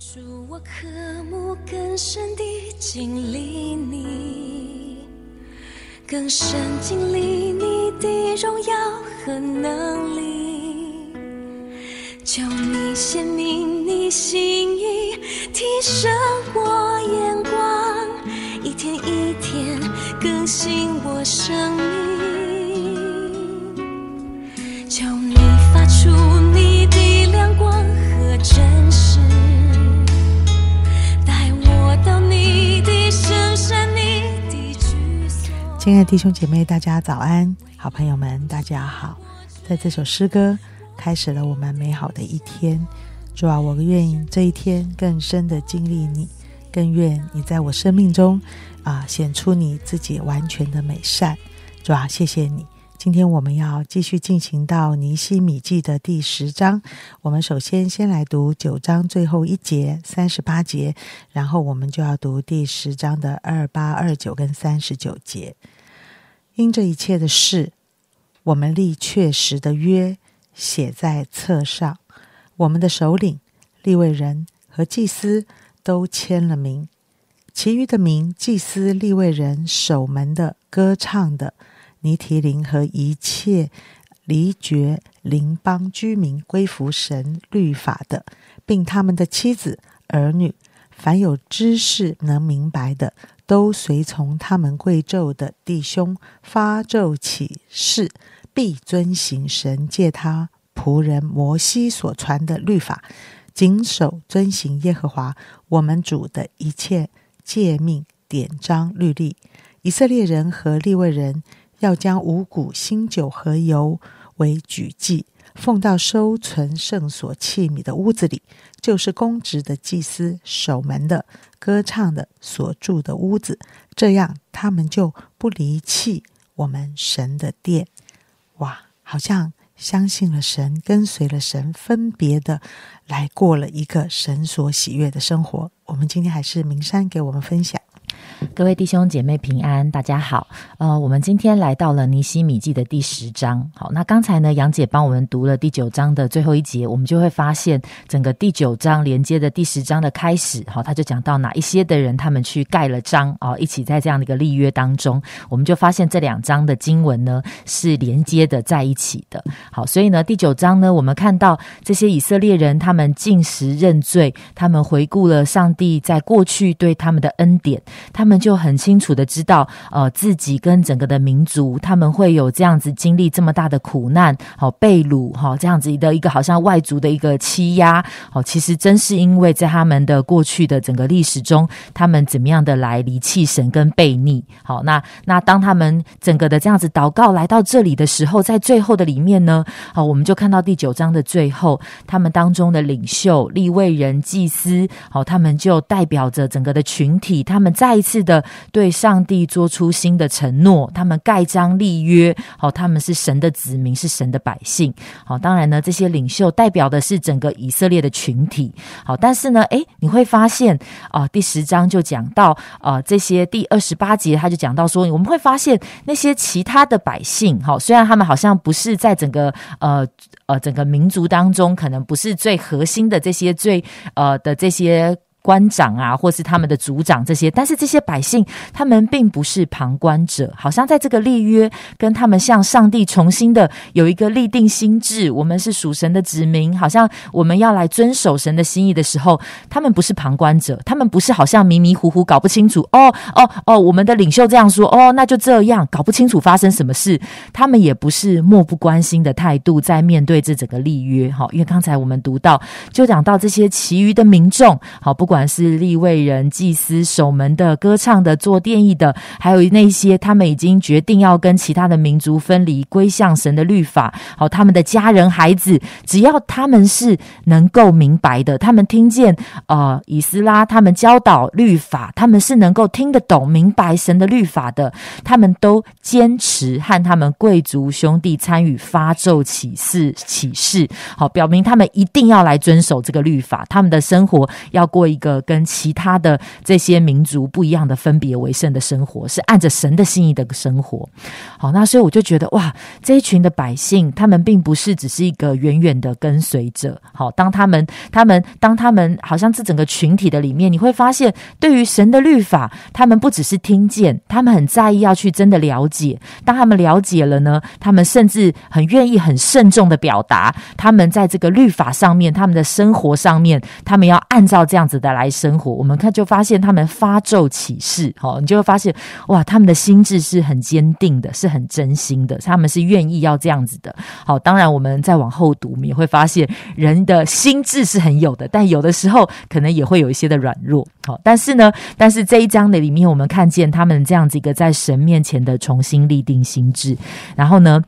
助我渴慕更深地经历你，更深经历你的荣耀和能力，求你显明你心意，提升我眼光，一天一天更新我生命，亲爱的弟兄姐妹，大家早安！好朋友们，大家好！在这首诗歌开始了我们美好的一天。主啊，我愿意这一天更深的经历你，更愿你在我生命中啊显出你自己完全的美善。主啊，谢谢你！今天我们要继续进行到尼西米记的第十章。我们首先先来读九章最后一节三十八节，然后我们就要读第十章的二八、二九跟三十九节。因这一切的事，我们立确实的约写在册上，我们的首领、立位人和祭司都签了名，其余的名，祭司、立位人、守门的、歌唱的、尼提林和一切离绝邻邦居民归服神律法的，并他们的妻子、儿女，凡有知识能明白的，都随从他们贵胄的弟兄发咒起誓，必遵行神借他仆人摩西所传的律法，谨守遵行耶和华我们主的一切诫命、典章、律例。以色列人和利未人要将五谷、新酒和油为举祭，奉到收存圣所器皿的屋子里，就是公职的祭司、守门的、歌唱的所住的屋子。这样，他们就不离弃我们神的殿。哇，好像相信了神，跟随了神，分别的来过了一个神所喜悦的生活。我们今天还是明山给我们分享。各位弟兄姐妹平安，大家好。呃，我们今天来到了尼西米记的第十章。好，那刚才呢，杨姐帮我们读了第九章的最后一节，我们就会发现整个第九章连接的第十章的开始。好，他就讲到哪一些的人他们去盖了章啊，一起在这样的一个立约当中，我们就发现这两章的经文呢是连接的在一起的。好，所以呢，第九章呢，我们看到这些以色列人他们进食认罪，他们回顾了上帝在过去对他们的恩典。他们他们就很清楚的知道，呃，自己跟整个的民族，他们会有这样子经历这么大的苦难，好被掳，哈，这样子的一个好像外族的一个欺压，哦，其实真是因为在他们的过去的整个历史中，他们怎么样的来离弃神跟背逆，好，那那当他们整个的这样子祷告来到这里的时候，在最后的里面呢，好，我们就看到第九章的最后，他们当中的领袖、立位人、祭司，好，他们就代表着整个的群体，他们再一次的对上帝做出新的承诺，他们盖章立约，好，他们是神的子民，是神的百姓，好，当然呢，这些领袖代表的是整个以色列的群体，好，但是呢，诶，你会发现啊、第十章就讲到啊、这些第二十八节他就讲到说，我们会发现那些其他的百姓，好，虽然他们好像不是在整个呃呃整个民族当中，可能不是最核心的这些最呃的这些。官长啊，或是他们的族长这些，但是这些百姓他们并不是旁观者，好像在这个立约跟他们向上帝重新的有一个立定心智，我们是属神的子民，好像我们要来遵守神的心意的时候，他们不是旁观者，他们不是好像迷迷糊糊搞不清楚，哦哦哦，我们的领袖这样说，哦，那就这样，搞不清楚发生什么事，他们也不是漠不关心的态度在面对这整个立约，哈，因为刚才我们读到就讲到这些其余的民众，好，不不管是立位人、祭司、守门的、歌唱的、做殿役的，还有那些他们已经决定要跟其他的民族分离，归向神的律法。好，他们的家人、孩子，只要他们是能够明白的，他们听见呃以斯拉他们教导律法，他们是能够听得懂、明白神的律法的，他们都坚持和他们贵族兄弟参与发咒启示启示，好，表明他们一定要来遵守这个律法，他们的生活要过一个跟其他的这些民族不一样的分别为圣的生活，是按着神的心意的生活。好，那所以我就觉得哇，这一群的百姓，他们并不是只是一个远远的跟随者。好，当他们他们当他们好像这整个群体的里面，你会发现，对于神的律法，他们不只是听见，他们很在意要去真的了解。当他们了解了呢，他们甚至很愿意很慎重的表达，他们在这个律法上面，他们的生活上面，他们要按照这样子的来生活。我们看就发现，他们发咒起誓，好，你就会发现，哇，他们的心智是很坚定的，是很真心的，他们是愿意要这样子的。好，当然我们再往后读，我们也会发现，人的心智是很有的，但有的时候可能也会有一些的软弱。好，但是呢，但是这一章的里面，我们看见他们这样子一个在神面前的重新立定心智，然后呢。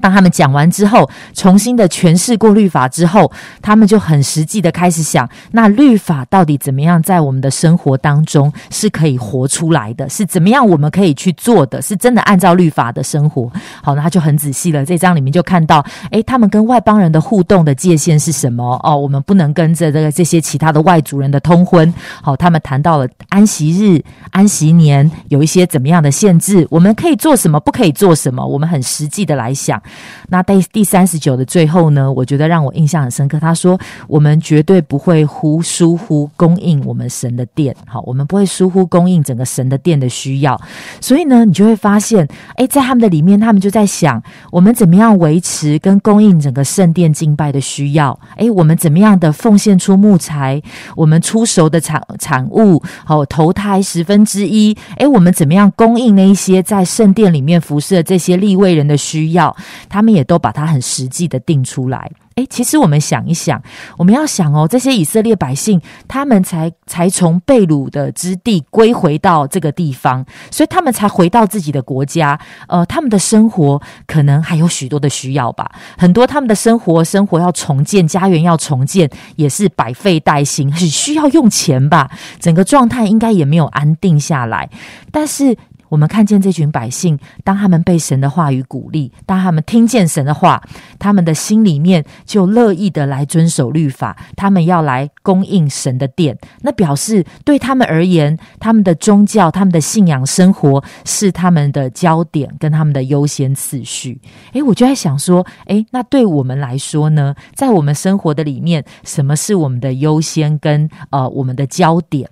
当他们讲完之后，重新的诠释过律法之后，他们就很实际的开始想：那律法到底怎么样在我们的生活当中是可以活出来的？是怎么样我们可以去做的？是真的按照律法的生活？好，那他就很仔细了。这章里面就看到，诶，他们跟外邦人的互动的界限是什么？哦，我们不能跟着这个这些其他的外族人的通婚。好，他们谈到了安息日、安息年有一些怎么样的限制？我们可以做什么？不可以做什么？我们很实际的来想。那第第三十九的最后呢，我觉得让我印象很深刻。他说：“我们绝对不会忽疏忽供应我们神的殿，好，我们不会疏忽供应整个神的殿的需要。所以呢，你就会发现，诶，在他们的里面，他们就在想，我们怎么样维持跟供应整个圣殿敬拜的需要？诶，我们怎么样的奉献出木材，我们出熟的产产物，好，投胎十分之一？诶，我们怎么样供应那一些在圣殿里面服侍的这些立位人的需要？”他们也都把它很实际的定出来。诶，其实我们想一想，我们要想哦，这些以色列百姓，他们才才从被掳的之地归回到这个地方，所以他们才回到自己的国家。呃，他们的生活可能还有许多的需要吧，很多他们的生活生活要重建，家园要重建，也是百废待兴，很需要用钱吧。整个状态应该也没有安定下来，但是。我们看见这群百姓，当他们被神的话语鼓励，当他们听见神的话，他们的心里面就乐意的来遵守律法。他们要来供应神的殿，那表示对他们而言，他们的宗教、他们的信仰生活是他们的焦点跟他们的优先次序。诶，我就在想说，诶，那对我们来说呢，在我们生活的里面，什么是我们的优先跟呃我们的焦点？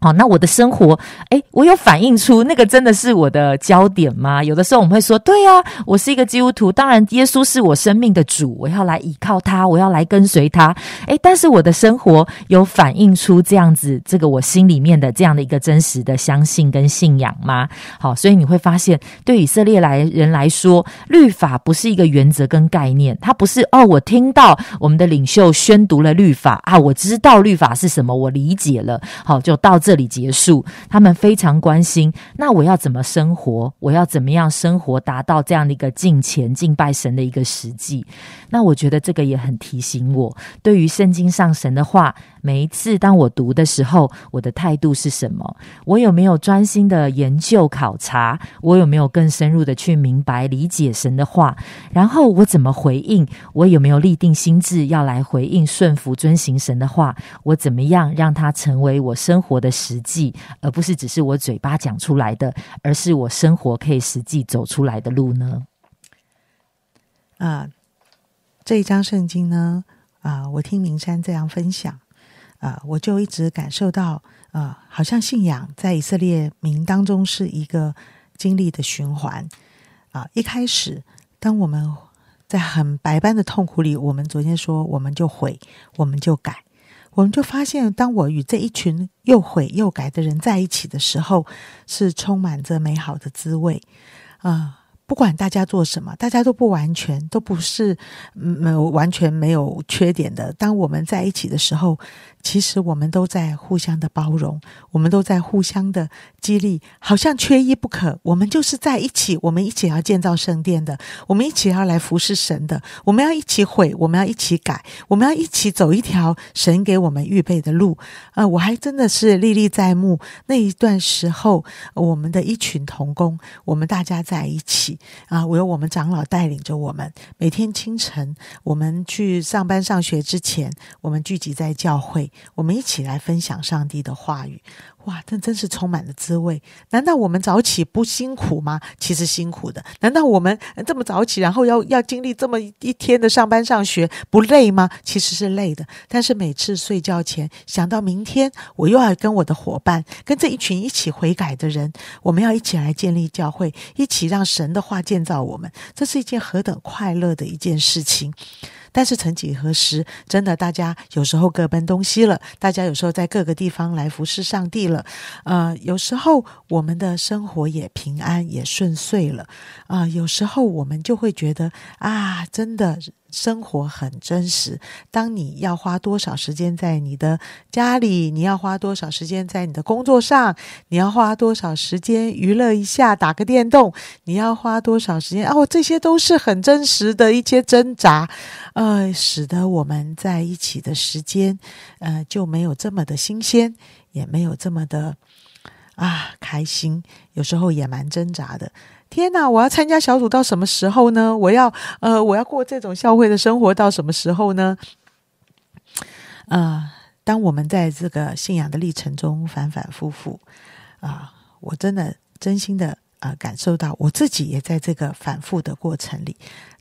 好，那我的生活，诶，我有反映出那个真的是我的焦点吗？有的时候我们会说，对呀，我是一个基督徒，当然耶稣是我生命的主，我要来依靠他，我要来跟随他。诶，但是我的生活有反映出这样子，这个我心里面的这样的一个真实的相信跟信仰吗？好，所以你会发现，对以色列来人来说，律法不是一个原则跟概念，它不是哦，我听到我们的领袖宣读了律法啊，我知道律法是什么，我理解了，好，就到这。这里结束，他们非常关心。那我要怎么生活？我要怎么样生活，达到这样的一个敬虔、敬拜神的一个实际？那我觉得这个也很提醒我，对于圣经上神的话，每一次当我读的时候，我的态度是什么？我有没有专心的研究考察？我有没有更深入的去明白理解神的话？然后我怎么回应？我有没有立定心智要来回应、顺服、遵行神的话？我怎么样让它成为我生活的？实际，而不是只是我嘴巴讲出来的，而是我生活可以实际走出来的路呢？啊，这一章圣经呢，啊，我听明山这样分享，啊，我就一直感受到，啊，好像信仰在以色列民当中是一个经历的循环。啊，一开始，当我们在很百般的痛苦里，我们昨天说，我们就悔，我们就改。我们就发现，当我与这一群又悔又改的人在一起的时候，是充满着美好的滋味啊。不管大家做什么，大家都不完全，都不是没有完全没有缺点的。当我们在一起的时候，其实我们都在互相的包容，我们都在互相的激励，好像缺一不可。我们就是在一起，我们一起要建造圣殿的，我们一起要来服侍神的，我们要一起毁，我们要一起改，我们要一起走一条神给我们预备的路。啊，我还真的是历历在目。那一段时候，我们的一群同工，我们大家在一起。啊，我有我们长老带领着我们，每天清晨我们去上班上学之前，我们聚集在教会，我们一起来分享上帝的话语。哇，这真是充满了滋味！难道我们早起不辛苦吗？其实辛苦的。难道我们这么早起，然后要要经历这么一天的上班上学，不累吗？其实是累的。但是每次睡觉前，想到明天我又要跟我的伙伴，跟这一群一起悔改的人，我们要一起来建立教会，一起让神的话建造我们，这是一件何等快乐的一件事情！但是曾几何时，真的大家有时候各奔东西了，大家有时候在各个地方来服侍上帝了，呃，有时候我们的生活也平安也顺遂了，啊，有时候我们就会觉得啊，真的。生活很真实。当你要花多少时间在你的家里，你要花多少时间在你的工作上，你要花多少时间娱乐一下，打个电动，你要花多少时间？哦，这些都是很真实的一些挣扎，呃，使得我们在一起的时间，呃，就没有这么的新鲜，也没有这么的啊开心，有时候也蛮挣扎的。天哪！我要参加小组到什么时候呢？我要呃，我要过这种教会的生活到什么时候呢？呃，当我们在这个信仰的历程中反反复复啊，我真的真心的啊感受到我自己也在这个反复的过程里。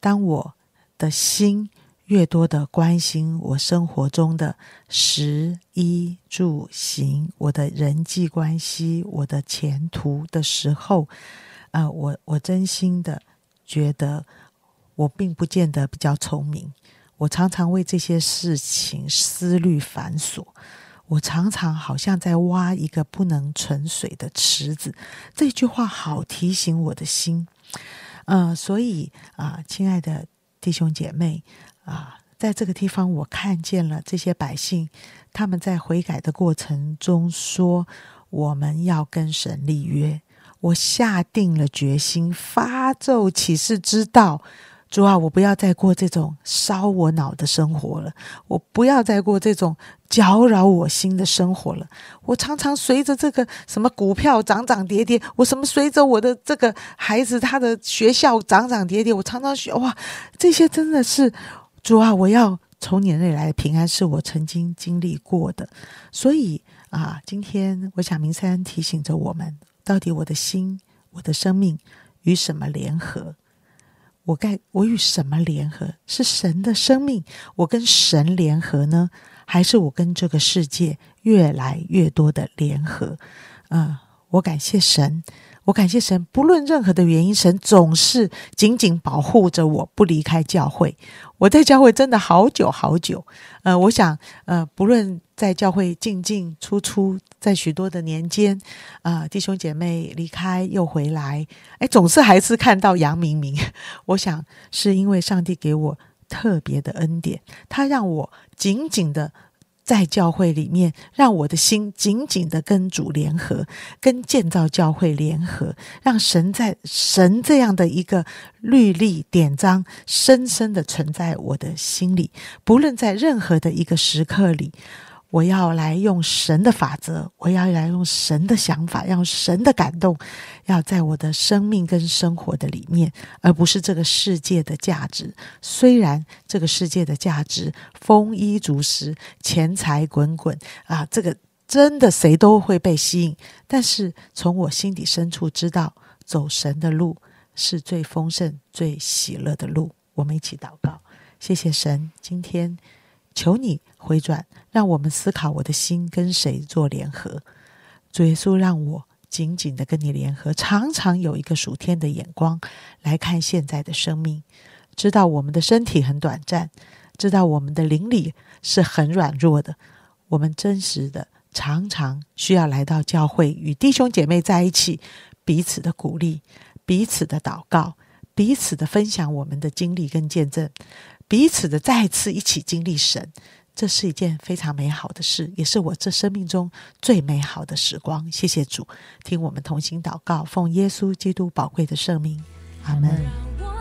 当我的心越多的关心我生活中的食衣住行，我的人际关系，我的前途的时候。啊，我我真心的觉得，我并不见得比较聪明。我常常为这些事情思虑繁琐，我常常好像在挖一个不能存水的池子。这句话好提醒我的心。嗯，所以啊，亲爱的弟兄姐妹啊，在这个地方，我看见了这些百姓，他们在悔改的过程中说：“我们要跟神立约。”我下定了决心，发咒起誓，知道主啊，我不要再过这种烧我脑的生活了，我不要再过这种搅扰我心的生活了。我常常随着这个什么股票涨涨跌跌，我什么随着我的这个孩子他的学校涨涨跌跌，我常常学哇，这些真的是主啊，我要从你那里来的平安，是我曾经经历过的。所以啊，今天我想明山提醒着我们。到底我的心、我的生命与什么联合？我该我与什么联合？是神的生命，我跟神联合呢，还是我跟这个世界越来越多的联合？嗯，我感谢神。我感谢神，不论任何的原因，神总是紧紧保护着我，不离开教会。我在教会真的好久好久。呃，我想，呃，不论在教会进进出出，在许多的年间，啊，弟兄姐妹离开又回来，哎，总是还是看到杨明明。我想是因为上帝给我特别的恩典，他让我紧紧的。在教会里面，让我的心紧紧的跟主联合，跟建造教会联合，让神在神这样的一个律例典章，深深的存在我的心里，不论在任何的一个时刻里。我要来用神的法则，我要来用神的想法，让神的感动，要在我的生命跟生活的里面，而不是这个世界的价值。虽然这个世界的价值丰衣足食、钱财滚滚啊，这个真的谁都会被吸引。但是从我心底深处知道，走神的路是最丰盛、最喜乐的路。我们一起祷告，谢谢神，今天。求你回转，让我们思考我的心跟谁做联合。主耶稣，让我紧紧的跟你联合，常常有一个属天的眼光来看现在的生命，知道我们的身体很短暂，知道我们的灵里是很软弱的。我们真实的常常需要来到教会，与弟兄姐妹在一起，彼此的鼓励，彼此的祷告，彼此的分享我们的经历跟见证。彼此的再次一起经历神，这是一件非常美好的事，也是我这生命中最美好的时光。谢谢主，听我们同心祷告，奉耶稣基督宝贵的圣名，阿门。